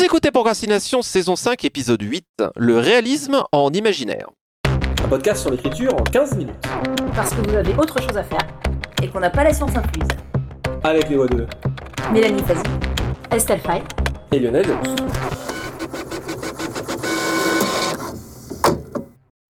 Vous écoutez Procrastination saison 5 épisode 8, le réalisme en imaginaire. Un podcast sur l'écriture en 15 minutes. Parce que vous avez autre chose à faire et qu'on n'a pas la science incluse. Avec les voix de Mélanie Fazi, Estelle Fay et Lionel.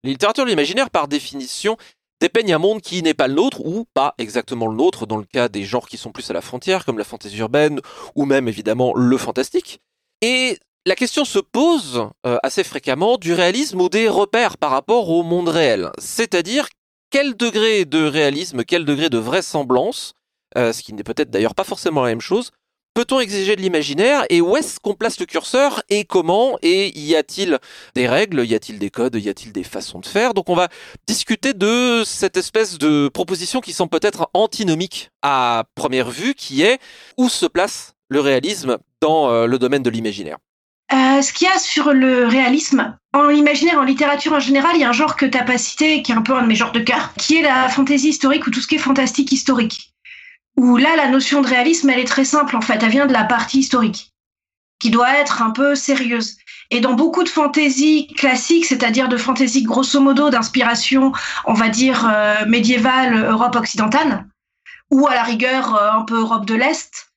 La littérature de l'imaginaire, par définition, dépeigne un monde qui n'est pas le nôtre, ou pas exactement le nôtre, dans le cas des genres qui sont plus à la frontière, comme la fantaisie urbaine, ou même évidemment le fantastique. Et la question se pose euh, assez fréquemment du réalisme ou des repères par rapport au monde réel. C'est-à-dire quel degré de réalisme, quel degré de vraisemblance, euh, ce qui n'est peut-être d'ailleurs pas forcément la même chose, peut-on exiger de l'imaginaire et où est-ce qu'on place le curseur et comment et y a-t-il des règles, y a-t-il des codes, y a-t-il des façons de faire? Donc on va discuter de cette espèce de proposition qui semble peut-être antinomique à première vue, qui est où se place le réalisme dans euh, le domaine de l'imaginaire. Euh, ce qu'il y a sur le réalisme, en imaginaire, en littérature en général, il y a un genre que tu n'as pas cité, qui est un peu un de mes genres de cœur, qui est la fantaisie historique ou tout ce qui est fantastique historique où là, la notion de réalisme, elle est très simple, en fait. Elle vient de la partie historique, qui doit être un peu sérieuse. Et dans beaucoup de fantaisies classiques, c'est-à-dire de fantaisies grosso modo d'inspiration, on va dire, euh, médiévale, Europe occidentale, ou à la rigueur un peu Europe de l'Est,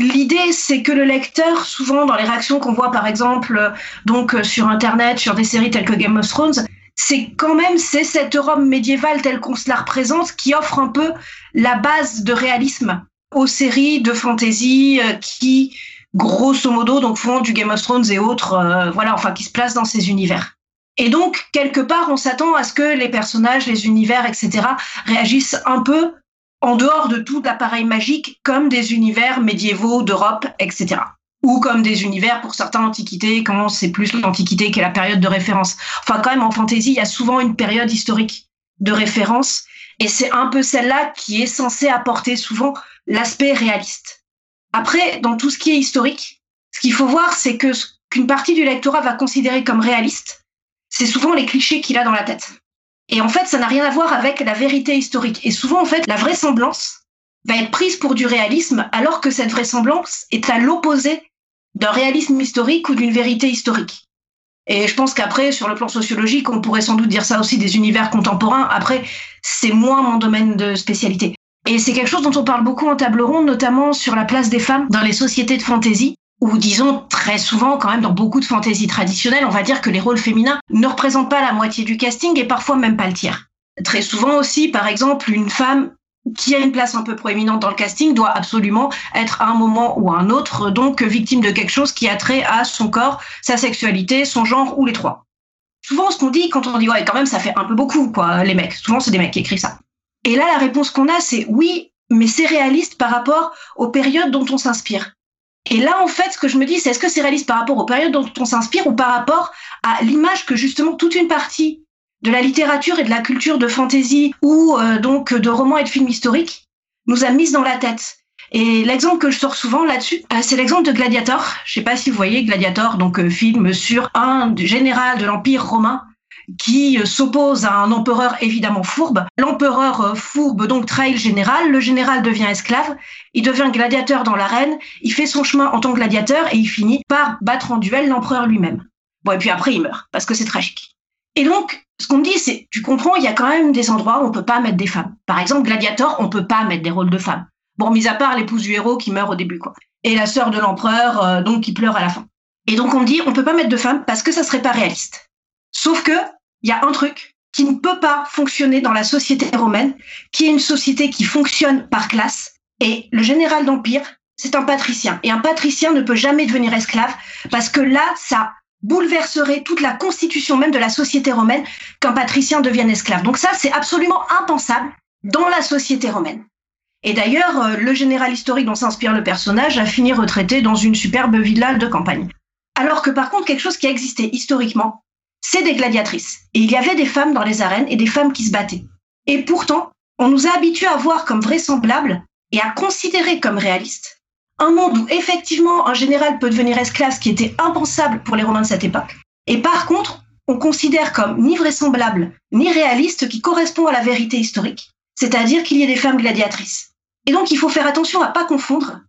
L'idée, c'est que le lecteur, souvent dans les réactions qu'on voit par exemple euh, donc sur Internet, sur des séries telles que Game of Thrones, c'est quand même c'est cette Europe médiévale telle qu'on se la représente qui offre un peu la base de réalisme aux séries de fantasy euh, qui grosso modo donc font du Game of Thrones et autres euh, voilà enfin qui se placent dans ces univers. Et donc quelque part on s'attend à ce que les personnages, les univers etc réagissent un peu en dehors de tout l'appareil magique comme des univers médiévaux d'Europe etc ou comme des univers pour certains antiquités, quand c'est plus l'antiquité qui est la période de référence. Enfin, quand même, en fantasy, il y a souvent une période historique de référence, et c'est un peu celle-là qui est censée apporter souvent l'aspect réaliste. Après, dans tout ce qui est historique, ce qu'il faut voir, c'est que qu'une partie du lectorat va considérer comme réaliste, c'est souvent les clichés qu'il a dans la tête. Et en fait, ça n'a rien à voir avec la vérité historique. Et souvent, en fait, la vraisemblance va être prise pour du réalisme, alors que cette vraisemblance est à l'opposé d'un réalisme historique ou d'une vérité historique. Et je pense qu'après, sur le plan sociologique, on pourrait sans doute dire ça aussi des univers contemporains. Après, c'est moins mon domaine de spécialité. Et c'est quelque chose dont on parle beaucoup en table ronde, notamment sur la place des femmes dans les sociétés de fantaisie, où disons très souvent, quand même, dans beaucoup de fantaisies traditionnelles, on va dire que les rôles féminins ne représentent pas la moitié du casting et parfois même pas le tiers. Très souvent aussi, par exemple, une femme qui a une place un peu proéminente dans le casting doit absolument être à un moment ou à un autre donc victime de quelque chose qui a trait à son corps, sa sexualité, son genre ou les trois. Souvent, ce qu'on dit quand on dit ouais, quand même, ça fait un peu beaucoup, quoi, les mecs. Souvent, c'est des mecs qui écrivent ça. Et là, la réponse qu'on a, c'est oui, mais c'est réaliste par rapport aux périodes dont on s'inspire. Et là, en fait, ce que je me dis, c'est est-ce que c'est réaliste par rapport aux périodes dont on s'inspire ou par rapport à l'image que justement toute une partie de la littérature et de la culture de fantasy ou euh, donc de romans et de films historiques nous a mis dans la tête. Et l'exemple que je sors souvent là-dessus, euh, c'est l'exemple de Gladiator. Je sais pas si vous voyez Gladiator, donc euh, film sur un général de l'Empire romain qui s'oppose à un empereur évidemment fourbe. L'empereur fourbe donc trahit le général, le général devient esclave, il devient gladiateur dans l'arène, il fait son chemin en tant que gladiateur et il finit par battre en duel l'empereur lui-même. Bon, et puis après il meurt, parce que c'est tragique. Et donc, ce qu'on me dit, c'est, tu comprends, il y a quand même des endroits où on peut pas mettre des femmes. Par exemple, Gladiator, on peut pas mettre des rôles de femmes. Bon, mis à part l'épouse du héros qui meurt au début, quoi. Et la sœur de l'empereur, euh, donc, qui pleure à la fin. Et donc, on me dit, on peut pas mettre de femmes parce que ça serait pas réaliste. Sauf que, il y a un truc qui ne peut pas fonctionner dans la société romaine, qui est une société qui fonctionne par classe. Et le général d'Empire, c'est un patricien. Et un patricien ne peut jamais devenir esclave parce que là, ça bouleverserait toute la constitution même de la société romaine qu'un patricien devienne esclave. Donc ça, c'est absolument impensable dans la société romaine. Et d'ailleurs, euh, le général historique dont s'inspire le personnage a fini retraité dans une superbe villa de campagne. Alors que par contre, quelque chose qui a existé historiquement, c'est des gladiatrices. Et il y avait des femmes dans les arènes et des femmes qui se battaient. Et pourtant, on nous a habitués à voir comme vraisemblables et à considérer comme réalistes un monde où effectivement un général peut devenir esclave, qui était impensable pour les Romains de cette époque. Et par contre, on considère comme ni vraisemblable ni réaliste qui correspond à la vérité historique, c'est-à-dire qu'il y ait des femmes gladiatrices. Et donc il faut faire attention à pas confondre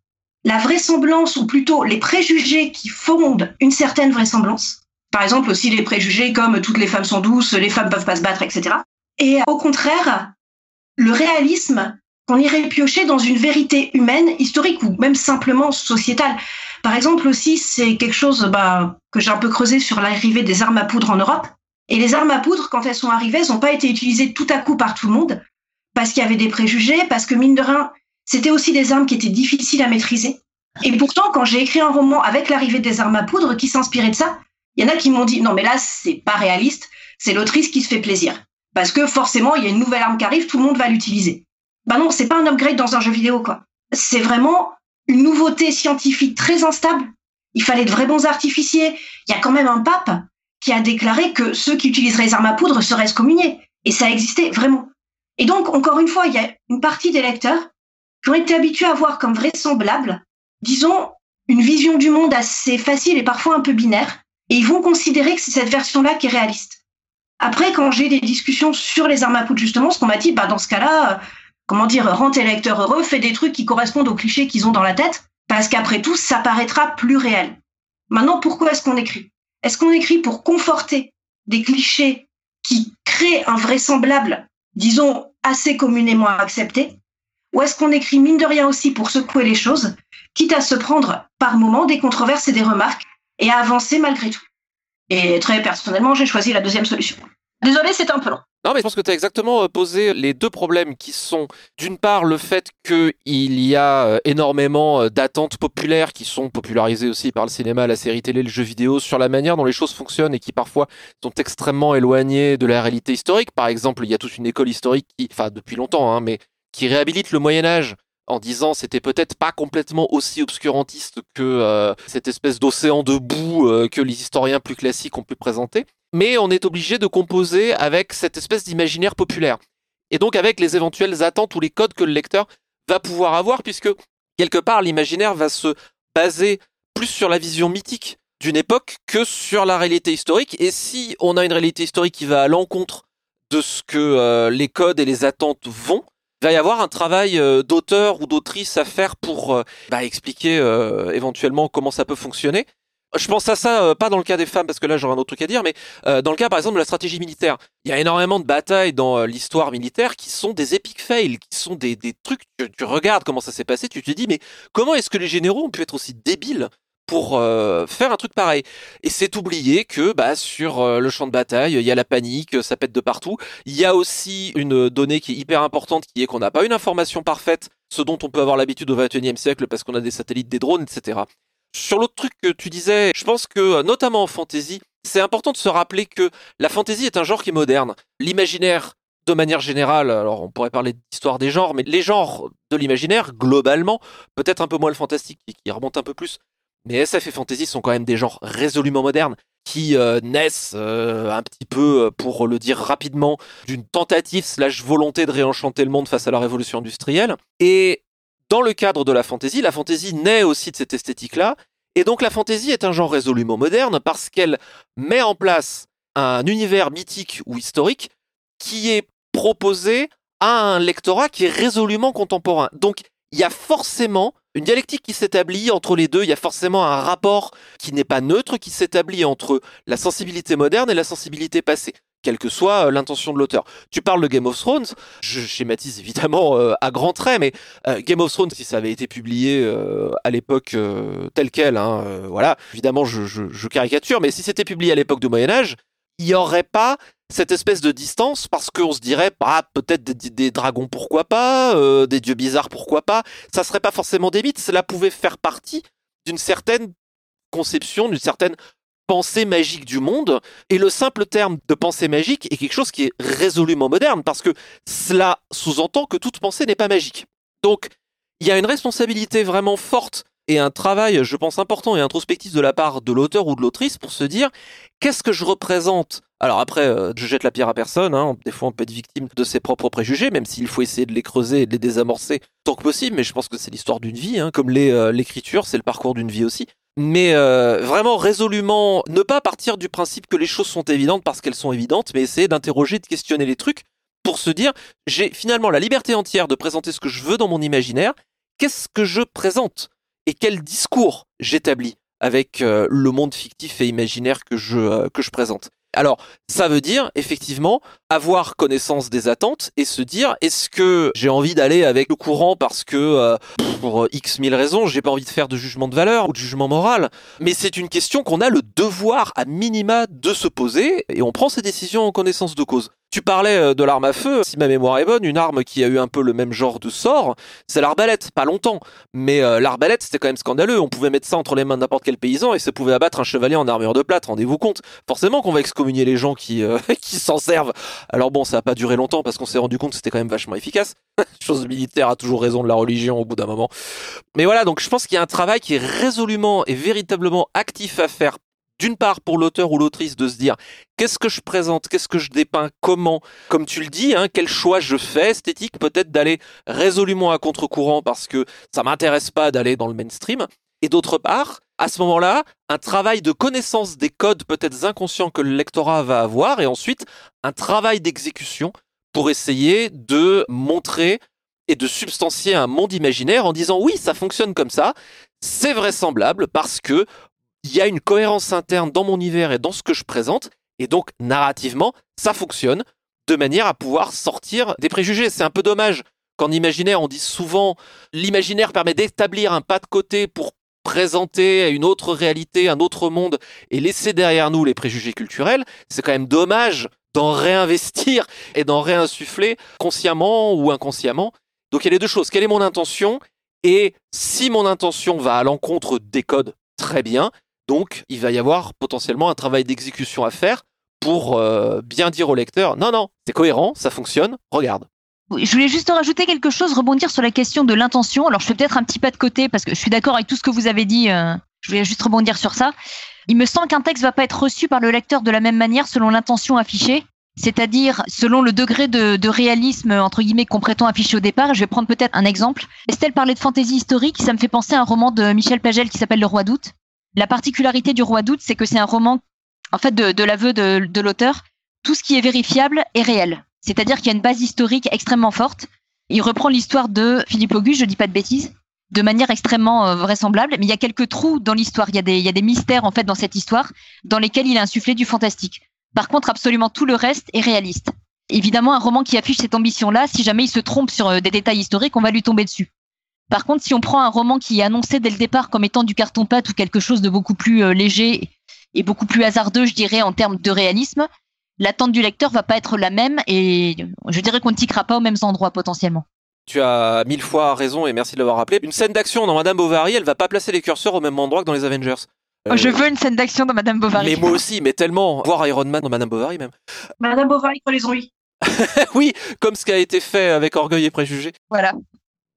la vraisemblance, ou plutôt les préjugés qui fondent une certaine vraisemblance. Par exemple aussi les préjugés comme toutes les femmes sont douces, les femmes peuvent pas se battre, etc. Et au contraire, le réalisme qu'on irait piocher dans une vérité humaine, historique ou même simplement sociétale. Par exemple aussi, c'est quelque chose bah, que j'ai un peu creusé sur l'arrivée des armes à poudre en Europe. Et les armes à poudre, quand elles sont arrivées, elles n'ont pas été utilisées tout à coup par tout le monde, parce qu'il y avait des préjugés, parce que mine de rien, c'était aussi des armes qui étaient difficiles à maîtriser. Et pourtant, quand j'ai écrit un roman avec l'arrivée des armes à poudre qui s'inspirait de ça, il y en a qui m'ont dit non mais là c'est pas réaliste, c'est l'autrice qui se fait plaisir parce que forcément il y a une nouvelle arme qui arrive, tout le monde va l'utiliser. Bah non, c'est pas un upgrade dans un jeu vidéo quoi. C'est vraiment une nouveauté scientifique très instable. Il fallait de vrais bons artificiers. Il y a quand même un pape qui a déclaré que ceux qui utiliseraient les armes à poudre seraient excommuniés. Et ça existait vraiment. Et donc, encore une fois, il y a une partie des lecteurs qui ont été habitués à voir comme vraisemblable, disons, une vision du monde assez facile et parfois un peu binaire, et ils vont considérer que c'est cette version-là qui est réaliste. Après, quand j'ai des discussions sur les armes à poudre, justement, ce qu'on m'a dit, bah, dans ce cas-là, euh, comment dire, rend tes lecteurs heureux, fais des trucs qui correspondent aux clichés qu'ils ont dans la tête, parce qu'après tout, ça paraîtra plus réel. Maintenant, pourquoi est-ce qu'on écrit? Est-ce qu'on écrit pour conforter des clichés qui créent un vraisemblable, disons, assez communément accepté? Ou est-ce qu'on écrit mine de rien aussi pour secouer les choses, quitte à se prendre par moments des controverses et des remarques, et avancer malgré tout Et très personnellement, j'ai choisi la deuxième solution. Désolé, c'est un peu long. Non, mais je pense que tu as exactement euh, posé les deux problèmes qui sont, d'une part, le fait qu'il y a euh, énormément euh, d'attentes populaires qui sont popularisées aussi par le cinéma, la série télé, le jeu vidéo, sur la manière dont les choses fonctionnent et qui parfois sont extrêmement éloignées de la réalité historique. Par exemple, il y a toute une école historique qui, enfin, depuis longtemps, hein, mais qui réhabilite le Moyen-Âge en disant c'était peut-être pas complètement aussi obscurantiste que cette espèce d'océan de boue que les historiens plus classiques ont pu présenter mais on est obligé de composer avec cette espèce d'imaginaire populaire. Et donc avec les éventuelles attentes ou les codes que le lecteur va pouvoir avoir, puisque quelque part l'imaginaire va se baser plus sur la vision mythique d'une époque que sur la réalité historique. Et si on a une réalité historique qui va à l'encontre de ce que euh, les codes et les attentes vont, il va y avoir un travail euh, d'auteur ou d'autrice à faire pour euh, bah, expliquer éventuellement comment ça peut fonctionner. Je pense à ça, euh, pas dans le cas des femmes, parce que là j'aurais un autre truc à dire, mais euh, dans le cas par exemple de la stratégie militaire. Il y a énormément de batailles dans euh, l'histoire militaire qui sont des epic fails, qui sont des, des trucs, que tu regardes comment ça s'est passé, tu te dis, mais comment est-ce que les généraux ont pu être aussi débiles pour faire un truc pareil. Et c'est oublié que bah, sur le champ de bataille, il y a la panique, ça pète de partout. Il y a aussi une donnée qui est hyper importante, qui est qu'on n'a pas une information parfaite, ce dont on peut avoir l'habitude au XXIe siècle parce qu'on a des satellites, des drones, etc. Sur l'autre truc que tu disais, je pense que notamment en fantasy, c'est important de se rappeler que la fantasy est un genre qui est moderne. L'imaginaire, de manière générale, alors on pourrait parler d'histoire des genres, mais les genres de l'imaginaire, globalement, peut-être un peu moins le fantastique, qui remonte un peu plus, mais SF et fantasy sont quand même des genres résolument modernes qui euh, naissent euh, un petit peu, euh, pour le dire rapidement, d'une tentative slash volonté de réenchanter le monde face à la révolution industrielle. Et dans le cadre de la fantaisie, la fantaisie naît aussi de cette esthétique-là, et donc la fantaisie est un genre résolument moderne parce qu'elle met en place un univers mythique ou historique qui est proposé à un lectorat qui est résolument contemporain. Donc il y a forcément une dialectique qui s'établit entre les deux, il y a forcément un rapport qui n'est pas neutre, qui s'établit entre la sensibilité moderne et la sensibilité passée quelle que soit euh, l'intention de l'auteur. Tu parles de Game of Thrones, je schématise évidemment euh, à grands traits, mais euh, Game of Thrones, si ça avait été publié à l'époque tel quel, hein, voilà, évidemment je, caricature, mais si c'était publié à l'époque du Moyen Âge, il n'y aurait pas cette espèce de distance parce qu'on se dirait bah, peut-être des, dragons pourquoi pas, des dieux bizarres pourquoi pas, ça serait pas forcément des mythes, cela pouvait faire partie d'une certaine conception, d'une certaine pensée magique du monde. Et le simple terme de pensée magique est quelque chose qui est résolument moderne parce que cela sous-entend que toute pensée n'est pas magique. Donc, il y a une responsabilité vraiment forte et un travail, je pense, important et introspectif de la part de l'auteur ou de l'autrice pour se dire qu'est-ce que je représente? Alors après, euh, je jette la pierre à personne, hein. des fois on peut être victime de ses propres préjugés, même s'il faut essayer de les creuser et de les désamorcer tant que possible, mais je pense que c'est l'histoire d'une vie, hein. comme euh, l'écriture, c'est le parcours d'une vie aussi mais euh, vraiment résolument ne pas partir du principe que les choses sont évidentes parce qu'elles sont évidentes, mais essayer d'interroger, de questionner les trucs pour se dire j'ai finalement la liberté entière de présenter ce que je veux dans mon imaginaire. Qu'est-ce que je présente? Et quel discours j'établis avec euh, le monde fictif et imaginaire que je, euh, que je présente. Alors, ça veut dire effectivement avoir connaissance des attentes et se dire est-ce que j'ai envie d'aller avec le courant parce que euh, pour X mille raisons, j'ai pas envie de faire de jugement de valeur ou de jugement moral, mais c'est une question qu'on a le devoir à minima de se poser et on prend ses décisions en connaissance de cause. Tu parlais euh, de l'arme à feu, si ma mémoire est bonne, une arme qui a eu un peu le même genre de sort, c'est l'arbalète, pas longtemps. Mais euh, l'arbalète, c'était quand même scandaleux. On pouvait mettre ça entre les mains de n'importe quel paysan et ça pouvait abattre un chevalier en armure de plate, rendez-vous compte. Forcément qu'on va excommunier les gens qui, euh, qui s'en servent. Alors bon, ça n'a pas duré longtemps parce qu'on s'est rendu compte que c'était quand même vachement efficace. Chose militaire a toujours raison de la religion au bout d'un moment. Mais voilà, donc je pense qu'il y a un travail qui est résolument et véritablement actif à faire d'une part pour l'auteur ou l'autrice de se dire qu'est-ce que je présente, qu'est-ce que je dépeins, comment, comme tu le dis, hein, quel choix je fais, esthétique, peut-être d'aller résolument à contre-courant parce que ça m'intéresse pas d'aller dans le mainstream. Et d'autre part, à ce moment-là, un travail de connaissance des codes peut-être inconscients que le lectorat va avoir et ensuite un travail d'exécution pour essayer de montrer et de substancier un monde imaginaire en disant oui, ça fonctionne comme ça, c'est vraisemblable parce que il y a une cohérence interne dans mon univers et dans ce que je présente, et donc narrativement, ça fonctionne de manière à pouvoir sortir des préjugés. C'est un peu dommage qu'en imaginaire, on dit souvent l'imaginaire permet d'établir un pas de côté pour présenter une autre réalité, un autre monde et laisser derrière nous les préjugés culturels. C'est quand même dommage d'en réinvestir et d'en réinsuffler consciemment ou inconsciemment. Donc il y a les deux choses. Quelle est mon intention? Et si mon intention va à l'encontre des codes, très bien. Donc, il va y avoir potentiellement un travail d'exécution à faire pour euh, bien dire au lecteur, non, non, c'est cohérent, ça fonctionne, regarde. Je voulais juste rajouter quelque chose, rebondir sur la question de l'intention. Alors, je fais peut-être un petit pas de côté parce que je suis d'accord avec tout ce que vous avez dit. Euh, je voulais juste rebondir sur ça. Il me semble qu'un texte va pas être reçu par le lecteur de la même manière selon l'intention affichée, c'est-à-dire selon le degré de, de, réalisme entre guillemets qu'on prétend afficher au départ. Je vais prendre peut-être un exemple. Estelle parlait de fantaisie historique, ça me fait penser à un roman de Michel Pagel qui s'appelle Le Roi d'août. La particularité du Roi d'août, c'est que c'est un roman, en fait, de, l'aveu de, l'auteur, tout ce qui est vérifiable est réel. C'est-à-dire qu'il y a une base historique extrêmement forte. Il reprend l'histoire de Philippe Auguste, je dis pas de bêtises, de manière extrêmement euh, vraisemblable, mais il y a quelques trous dans l'histoire. Il y a des, il y a des mystères en fait dans cette histoire, dans lesquels il a insufflé du fantastique. Par contre, absolument tout le reste est réaliste. Évidemment, un roman qui affiche cette ambition-là, si jamais il se trompe sur euh, des détails historiques, on va lui tomber dessus. Par contre, si on prend un roman qui est annoncé dès le départ comme étant du carton-pâte ou quelque chose de beaucoup plus euh, léger et beaucoup plus hasardeux, je dirais, en termes de réalisme, l'attente du lecteur va pas être la même et je dirais qu'on ne tiquera pas aux mêmes endroits potentiellement. Tu as mille fois raison et merci de l'avoir rappelé. Une scène d'action dans Madame Bovary, elle va pas placer les curseurs au même endroit que dans les Avengers. Euh, je veux une scène d'action dans Madame Bovary. Mais moi aussi, mais tellement. Voir Iron Man dans Madame Bovary même. Madame Bovary pour les ennuis. oui, comme ce qui a été fait avec Orgueil et Préjugés. Voilà.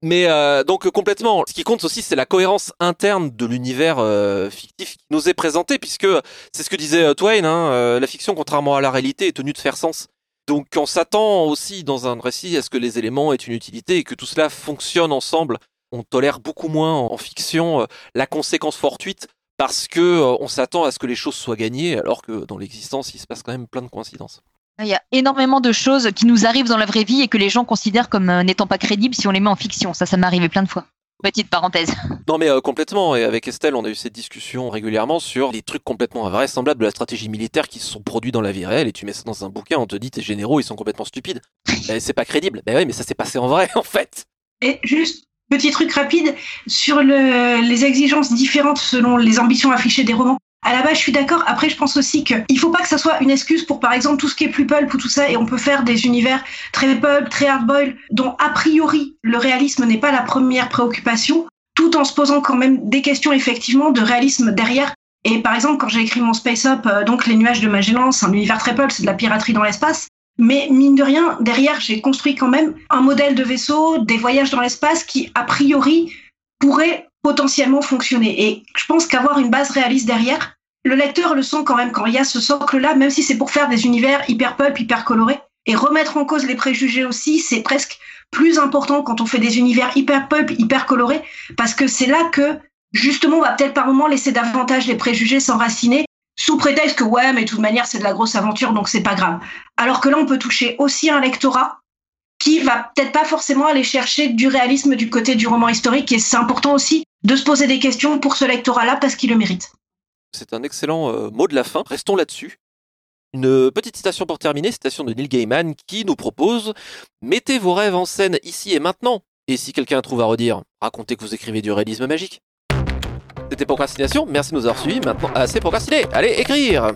Mais euh, donc complètement, ce qui compte aussi, c'est la cohérence interne de l'univers euh, fictif qui nous est présenté, puisque c'est ce que disait euh, Twain, hein, la fiction, contrairement à la réalité, est tenue de faire sens. Donc on s'attend aussi dans un récit à ce que les éléments aient une utilité et que tout cela fonctionne ensemble. On tolère beaucoup moins en, fiction la conséquence fortuite parce que on s'attend à ce que les choses soient gagnées, alors que dans l'existence, il se passe quand même plein de coïncidences. Il y a énormément de choses qui nous arrivent dans la vraie vie et que les gens considèrent comme euh, n'étant pas crédibles si on les met en fiction. Ça, ça m'est arrivé plein de fois. Petite parenthèse. Non mais euh, complètement, et avec Estelle on a eu cette discussion régulièrement sur les trucs complètement invraisemblables de la stratégie militaire qui se sont produits dans la vie réelle, et tu mets ça dans un bouquin, on te dit tes généraux ils sont complètement stupides. ben, c'est pas crédible. Ben oui mais ça s'est passé en vrai en fait. Et juste, petit truc rapide, sur le, les exigences différentes selon les ambitions affichées des romans à la base, je suis d'accord. Après, je pense aussi qu'il faut pas que ça soit une excuse pour, par exemple, tout ce qui est plus pulp ou tout ça, et on peut faire des univers très pulp, très hardboil, dont a priori le réalisme n'est pas la première préoccupation, tout en se posant quand même des questions effectivement de réalisme derrière. Et par exemple, quand j'ai écrit mon Space Up, euh, donc les nuages de Magellan, c'est un univers très pulp, c'est de la piraterie dans l'espace. Mais mine de rien, derrière, j'ai construit quand même un modèle de vaisseau, des voyages dans l'espace qui, a priori, pourraient potentiellement fonctionner. Et je pense qu'avoir une base réaliste derrière, le lecteur le sent quand même quand il y a ce socle-là, même si c'est pour faire des univers hyper pulp, hyper colorés. Et remettre en cause les préjugés aussi, c'est presque plus important quand on fait des univers hyper pulp, hyper colorés, parce que c'est là que, justement, on va peut-être par moment laisser davantage les préjugés s'enraciner, sous prétexte que ouais, mais de toute manière, c'est de la grosse aventure, donc c'est pas grave. Alors que là, on peut toucher aussi un lectorat qui va peut-être pas forcément aller chercher du réalisme du côté du roman historique, et c'est important aussi de se poser des questions pour ce lectorat-là parce qu'il le mérite. C'est un excellent euh, mot de la fin. Restons là-dessus. Une euh, petite citation pour terminer, citation de Neil Gaiman qui nous propose Mettez vos rêves en scène ici et maintenant. Et si quelqu'un trouve à redire, racontez que vous écrivez du réalisme magique. C'était Procrastination, merci de nous avoir suivis. Maintenant, ah, assez procrastiné, allez écrire